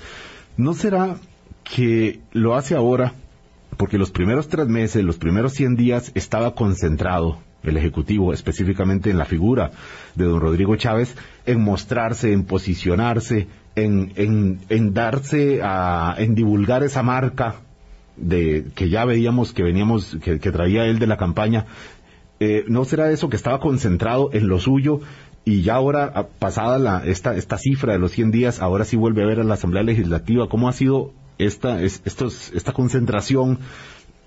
¿No será que lo hace ahora porque los primeros tres meses, los primeros 100 días estaba concentrado el Ejecutivo, específicamente en la figura de don Rodrigo Chávez, en mostrarse, en posicionarse, en, en, en darse a, en divulgar esa marca de que ya veíamos que veníamos, que, traía él de la campaña. Eh, ¿No será eso que estaba concentrado en lo suyo y ya ahora, pasada la, esta, esta cifra de los 100 días, ahora sí vuelve a ver a la Asamblea Legislativa? ¿Cómo ha sido esta, es, estos, esta concentración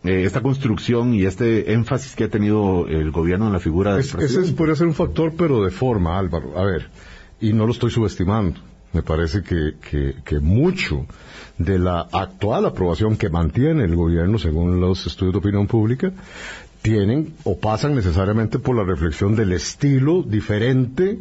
eh, esta construcción y este énfasis que ha tenido el gobierno en la figura de es, Ese podría ser un factor, pero de forma, Álvaro. A ver, y no lo estoy subestimando. Me parece que, que, que mucho de la actual aprobación que mantiene el gobierno, según los estudios de opinión pública, tienen o pasan necesariamente por la reflexión del estilo diferente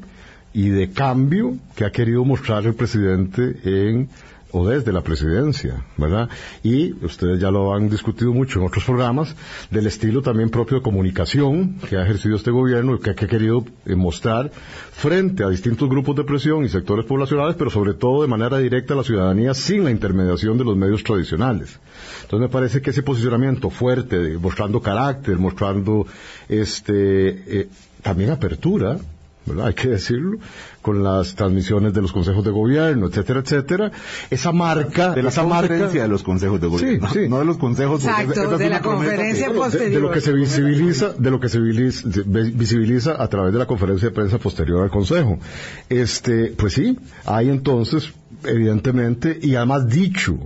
y de cambio que ha querido mostrar el presidente en o desde la presidencia, ¿verdad? Y ustedes ya lo han discutido mucho en otros programas, del estilo también propio de comunicación que ha ejercido este gobierno y que, ha querido eh, mostrar frente a distintos grupos de presión y sectores poblacionales, pero sobre todo de manera directa a la ciudadanía sin la intermediación de los medios tradicionales. Entonces me parece que ese posicionamiento fuerte, mostrando carácter, mostrando este, eh, también apertura, hay que decirlo, con las transmisiones de los consejos de gobierno, etcétera, etcétera, esa marca de la esa conferencia de los consejos de gobierno, sí, no de los consejos Exacto, de la conferencia posterior. De, lo que se visibiliza, de lo que se visibiliza, a través de la conferencia de prensa posterior al consejo. Este, pues sí, hay entonces, evidentemente, y además dicho,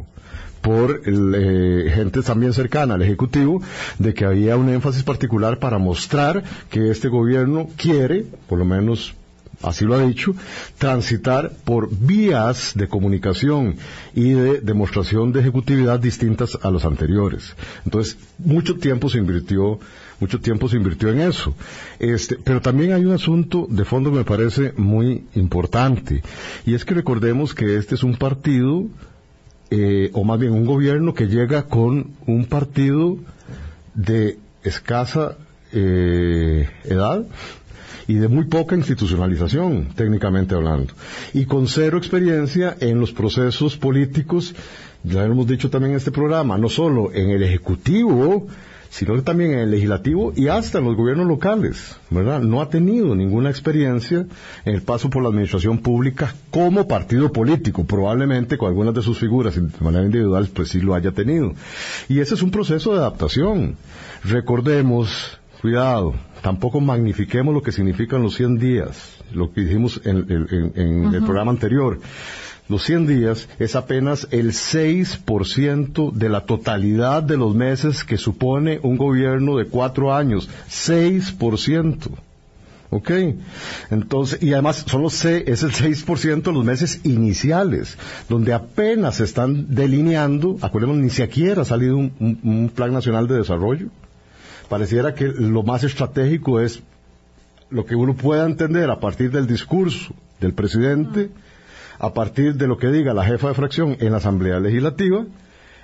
por eh, gente también cercana al Ejecutivo de que había un énfasis particular para mostrar que este gobierno quiere, por lo menos así lo ha dicho, transitar por vías de comunicación y de demostración de ejecutividad distintas a los anteriores. Entonces, mucho tiempo se invirtió, mucho tiempo se invirtió en eso. Este, pero también hay un asunto de fondo me parece muy importante, y es que recordemos que este es un partido eh, o más bien un gobierno que llega con un partido de escasa eh, edad y de muy poca institucionalización, técnicamente hablando, y con cero experiencia en los procesos políticos, ya hemos dicho también en este programa, no solo en el Ejecutivo, sino también en el legislativo y hasta en los gobiernos locales, ¿verdad? No ha tenido ninguna experiencia en el paso por la administración pública como partido político, probablemente con algunas de sus figuras de manera individual, pues sí lo haya tenido. Y ese es un proceso de adaptación. Recordemos, cuidado, tampoco magnifiquemos lo que significan los 100 días, lo que dijimos en, el programa anterior los 100 días es apenas el 6% de la totalidad de los meses que supone un gobierno de cuatro años. 6%. ¿Ok? Entonces, y además solo C es el 6% de los meses iniciales, donde apenas se están delineando, acuérdense, ni siquiera ha salido un, un, plan nacional de desarrollo. Pareciera que lo más estratégico es lo que uno pueda entender a partir del discurso del presidente, a partir de lo que diga la jefa de fracción en la Asamblea Legislativa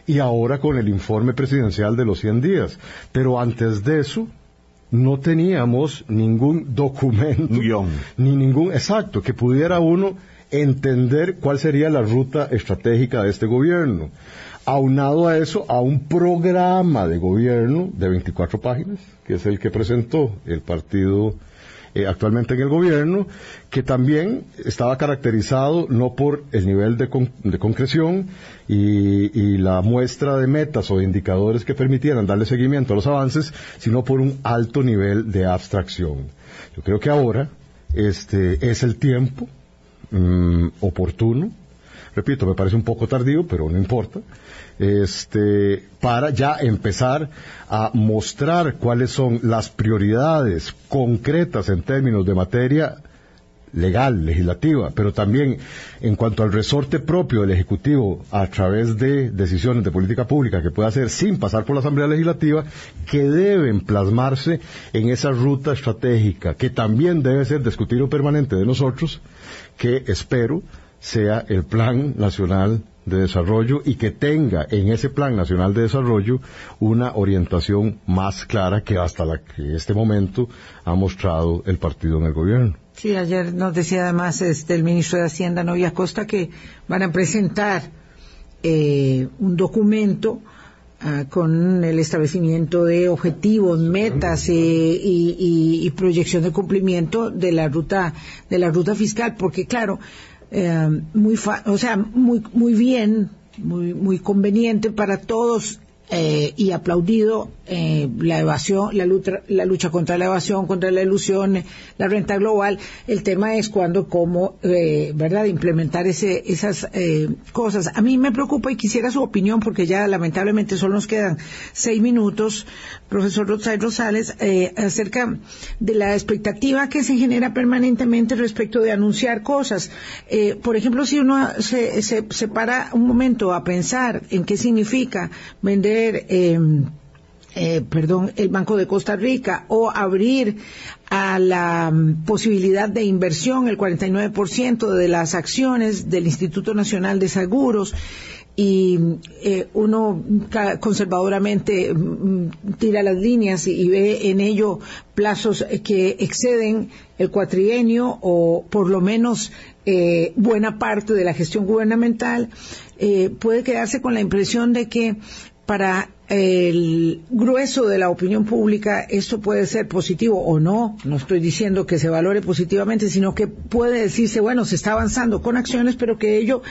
y ahora con el informe presidencial de los 100 días. Pero antes de eso, no teníamos ningún documento, ni ningún, exacto, que pudiera uno entender cuál sería la ruta estratégica de este gobierno. Aunado a eso, a un programa de gobierno de 24 páginas, que es el que presentó el Partido eh, actualmente en el gobierno, que también estaba caracterizado no por el nivel de, concreción y, la muestra de metas o de indicadores que permitieran darle seguimiento a los avances, sino por un alto nivel de abstracción. Yo creo que ahora este es el tiempo mm, oportuno repito, me parece un poco tardío, pero no importa, este, para ya empezar a mostrar cuáles son las prioridades concretas en términos de materia legal, legislativa, pero también en cuanto al resorte propio del Ejecutivo a través de decisiones de política pública que puede hacer sin pasar por la Asamblea Legislativa, que deben plasmarse en esa ruta estratégica, que también debe ser discutido permanente de nosotros, que espero sea el Plan Nacional de Desarrollo y que tenga en ese Plan Nacional de Desarrollo una orientación más clara que hasta la que este momento ha mostrado el partido en el gobierno. Sí, ayer nos decía además este, el ministro de Hacienda, Novia Costa, que van a presentar eh, un documento ah, con el establecimiento de objetivos, metas eh, y, y, proyección de cumplimiento de la ruta de la ruta fiscal, porque claro, eh, muy, o sea, muy, muy bien, muy, muy conveniente para todos eh, y aplaudido eh, la evasión, la lucha, la lucha contra la evasión, contra la ilusión, la renta global. El tema es cuándo, cómo, eh, ¿verdad?, implementar ese, esas eh, cosas. A mí me preocupa y quisiera su opinión porque ya lamentablemente solo nos quedan seis minutos, profesor Rosales Rosales, eh, acerca de la expectativa que se genera permanentemente respecto de anunciar cosas. Eh, por ejemplo, si uno se, se, se para un momento a pensar en qué significa vender eh, perdón, el Banco de Costa Rica o abrir a la um, posibilidad de inversión el 49% de las acciones del Instituto Nacional de Seguros y eh, uno conservadoramente mm, tira las líneas y, y, ve en ello plazos que exceden el cuatrienio o por lo menos eh, buena parte de la gestión gubernamental, eh, puede quedarse con la impresión de que para el grueso de la opinión pública esto puede ser positivo o no, no estoy diciendo que se valore positivamente, sino que puede decirse, bueno, se está avanzando con acciones, pero que ello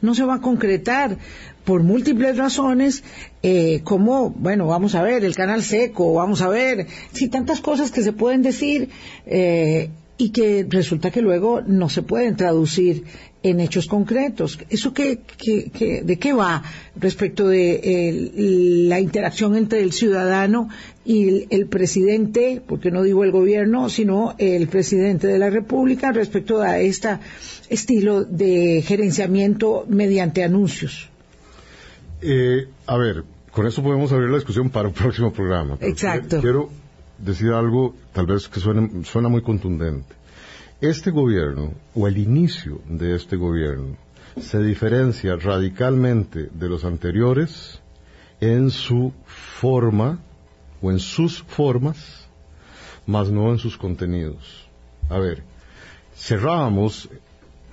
no se va a concretar por múltiples razones, eh, como, bueno, vamos a ver, el canal seco, vamos a ver, sí, tantas cosas que se pueden decir eh, y que resulta que luego no se pueden traducir en hechos concretos. ¿Eso qué, qué, qué, de qué va respecto de eh, la interacción entre el ciudadano y el, el, presidente, porque no digo el gobierno, sino el presidente de la República respecto a este estilo de gerenciamiento mediante anuncios? Eh, a ver, con eso podemos abrir la discusión para un <laughs> próximo programa. Exacto. Quiero decir algo, tal vez que suene, suena muy contundente. Este gobierno, o el inicio de este gobierno, se diferencia radicalmente de los anteriores en su forma o en sus formas, más no en sus contenidos. A ver, cerrábamos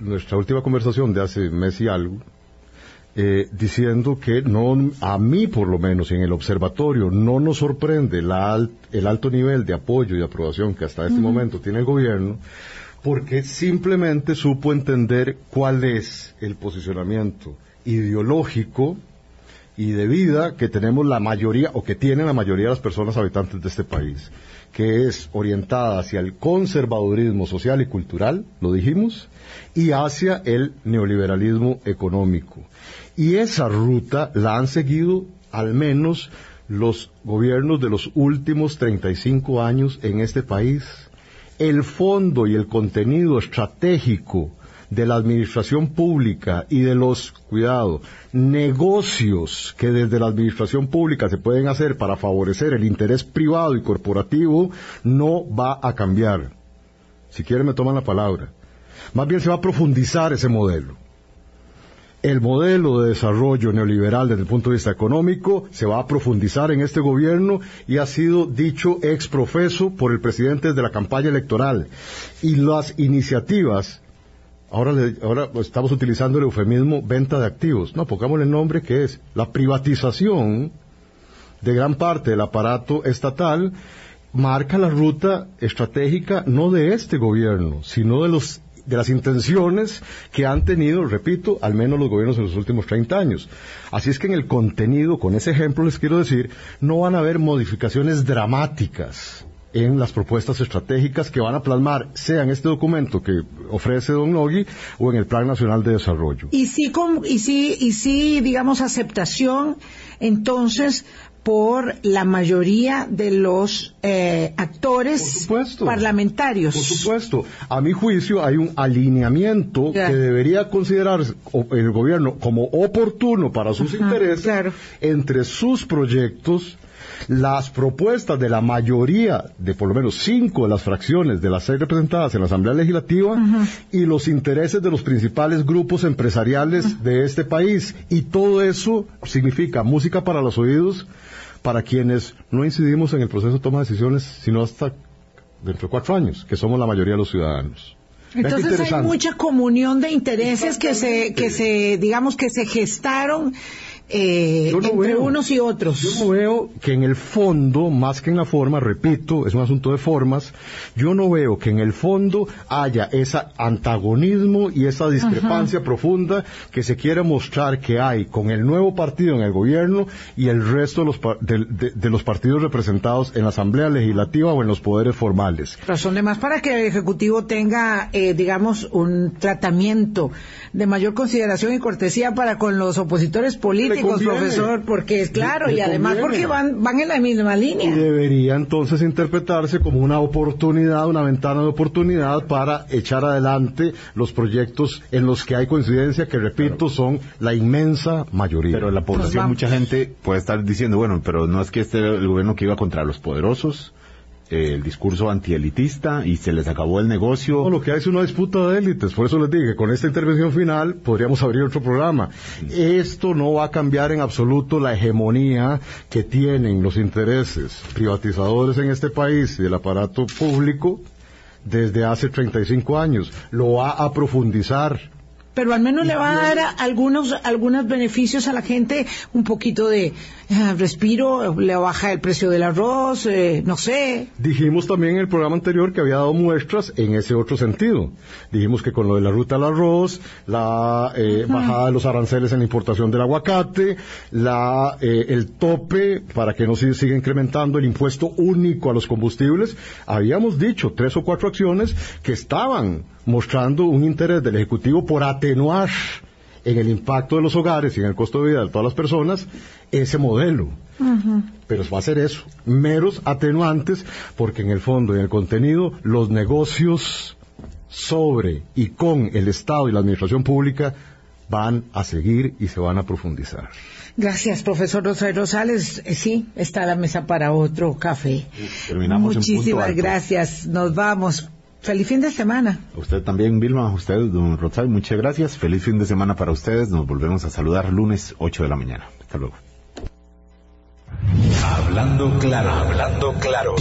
nuestra última conversación de hace mes y algo eh, diciendo que no, a mí por lo menos en el observatorio no nos sorprende la, el alto nivel de apoyo y aprobación que hasta este uh -huh. momento tiene el gobierno, porque simplemente supo entender cuál es el posicionamiento ideológico y de vida que tenemos la mayoría o que tienen la mayoría de las personas habitantes de este país, que es orientada hacia el conservadurismo social y cultural, lo dijimos, y hacia el neoliberalismo económico. Y esa ruta la han seguido al menos los gobiernos de los últimos 35 años en este país. El fondo y el contenido estratégico de la administración pública y de los, cuidado, negocios que desde la administración pública se pueden hacer para favorecer el interés privado y corporativo no va a cambiar. Si quieren me toman la palabra. Más bien se va a profundizar ese modelo el modelo de desarrollo neoliberal desde el punto de vista económico se va a profundizar en este gobierno y ha sido dicho ex profeso por el presidente de la campaña electoral. Y las iniciativas, ahora, le, ahora estamos utilizando el eufemismo venta de activos, no, pongámosle el nombre que es la privatización de gran parte del aparato estatal, marca la ruta estratégica no de este gobierno, sino de los de las intenciones que han tenido, repito, al menos los gobiernos en los últimos 30 años. Así es que en el contenido, con ese ejemplo les quiero decir, no van a haber modificaciones dramáticas en las propuestas estratégicas que van a plasmar, sea en este documento que ofrece Don Nogui o en el Plan Nacional de Desarrollo. Y sí, con, y sí, y sí digamos, aceptación, entonces, por la mayoría de los eh, actores parlamentarios. Por supuesto. A mi juicio hay un alineamiento que debería considerar el gobierno como oportuno para sus intereses entre sus proyectos las propuestas de la mayoría, de por lo menos cinco de las fracciones de las seis representadas en la Asamblea Legislativa y los intereses de los principales grupos empresariales de este país. Y todo eso significa música para los oídos para quienes no incidimos en el proceso de toma de decisiones, sino hasta dentro de cuatro años, que somos la mayoría de los ciudadanos. Entonces hay mucha comunión de intereses que se, que se, digamos que se gestaron eh, entre unos y otros. Yo no veo que en el fondo, más que en la forma, repito, es un asunto de formas, yo no veo que en el fondo haya ese antagonismo y esa discrepancia profunda que se quiere mostrar que hay con el nuevo partido en el gobierno y el resto de los, de, los partidos representados en la Asamblea Legislativa o en los poderes formales. Razón de más para que el Ejecutivo tenga, eh, digamos, un tratamiento de mayor consideración y cortesía para con los opositores políticos profesor, porque es claro, y además porque van, van en la misma línea. Y debería entonces interpretarse como una oportunidad, una ventana de oportunidad para echar adelante los proyectos en los que hay coincidencia, que repito, son la inmensa mayoría. Pero la población, mucha gente puede estar diciendo, bueno, pero no es que este el gobierno que iba contra los poderosos, el discurso antielitista y se les acabó el negocio. No, lo que hay es una disputa de élites, por eso les dije, con esta intervención final podríamos abrir otro programa. Esto no va a cambiar en absoluto la hegemonía que tienen los intereses privatizadores en este país y el aparato público desde hace 35 años. Lo va a profundizar pero al menos le va a dar algunos algunos beneficios a la gente, un poquito de eh, respiro, le baja el precio del arroz, eh, no sé. Dijimos también en el programa anterior que había dado muestras en ese otro sentido. Dijimos que con lo de la ruta del arroz, la eh, bajada de los aranceles en la importación del aguacate, la el tope para que no se siga incrementando el impuesto único a los combustibles, habíamos dicho tres o cuatro acciones que estaban mostrando un interés del Ejecutivo por atenuar en el impacto de los hogares y en el costo de vida de todas las personas ese modelo. Pero va a ser eso, meros atenuantes, porque en el fondo y en el contenido los negocios sobre y con el Estado y la Administración Pública van a seguir y se van a profundizar. Gracias, profesor Rosario Rosales. Eh, sí, está la mesa para otro café. Terminamos Muchísimas gracias. Nos vamos. Feliz fin de semana. usted también, Vilma, usted, don Rosario, muchas gracias. Feliz fin de semana para ustedes. Nos volvemos a saludar lunes 8 de la mañana. Hasta luego. Hablando claro, hablando claro.